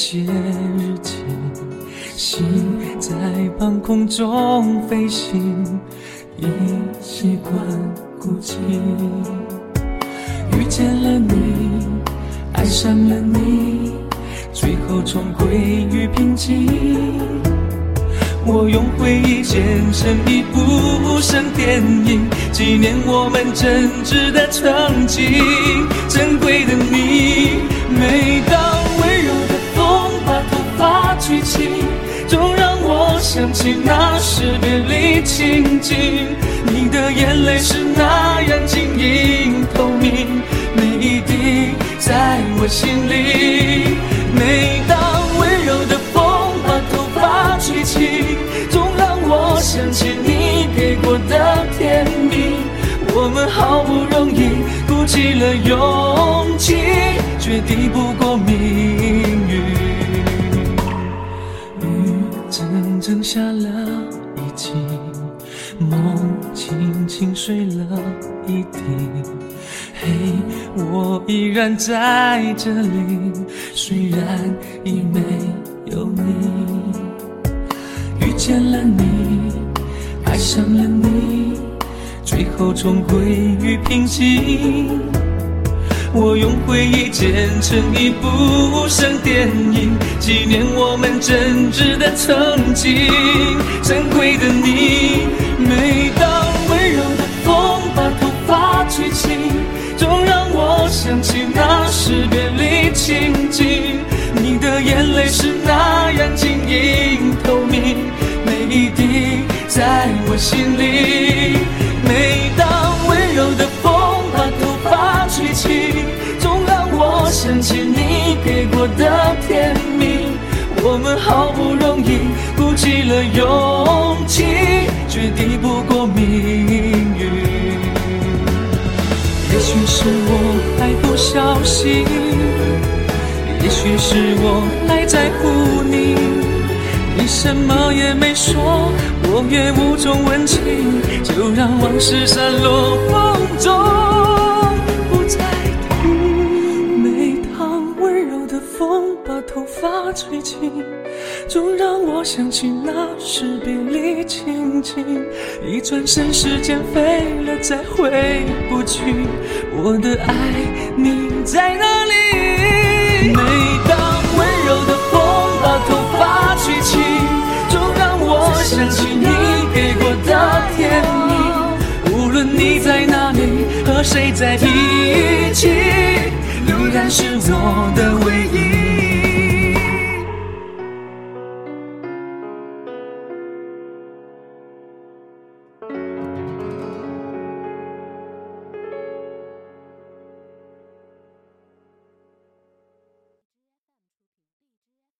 写日记，心在半空中飞行，已习惯孤寂。遇见了你，爱上了你，最后终归于平静。我用回忆剪成一部无声电影，纪念我们真挚的曾经。珍贵的你，每当。发吹起，总让我想起那时别离情景。你的眼泪是那样晶莹透明，每一滴在我心里。每当温柔的风把头发吹起，总让我想起你给过的甜蜜。我们好不容易鼓起了勇气，却抵不过命下了一季，梦轻轻睡了一地。嘿，我依然在这里，虽然已没有你。遇见了你，爱上了你，最后重归于平静。我用回忆剪成一部无声电影，纪念我们真挚的曾经。珍贵的你，每当温柔的风把头发吹起，总让我想起那时别离情景。你的眼泪是那样晶莹透明，每一滴在我心里。爱过的甜蜜。我们好不容易鼓起了勇气，却抵不过命运。也许是我太不小心，也许是我太在乎你。你什么也没说，我也无从问起，就让往事散落风中，不再头发吹起，总让我想起那时别离情景。一转身，时间飞了，再回不去。我的爱，你在哪里？每当温柔的风把头发吹起，总让我想起你给过的甜蜜。无论你在哪里，和谁在一起，依然是我的唯一。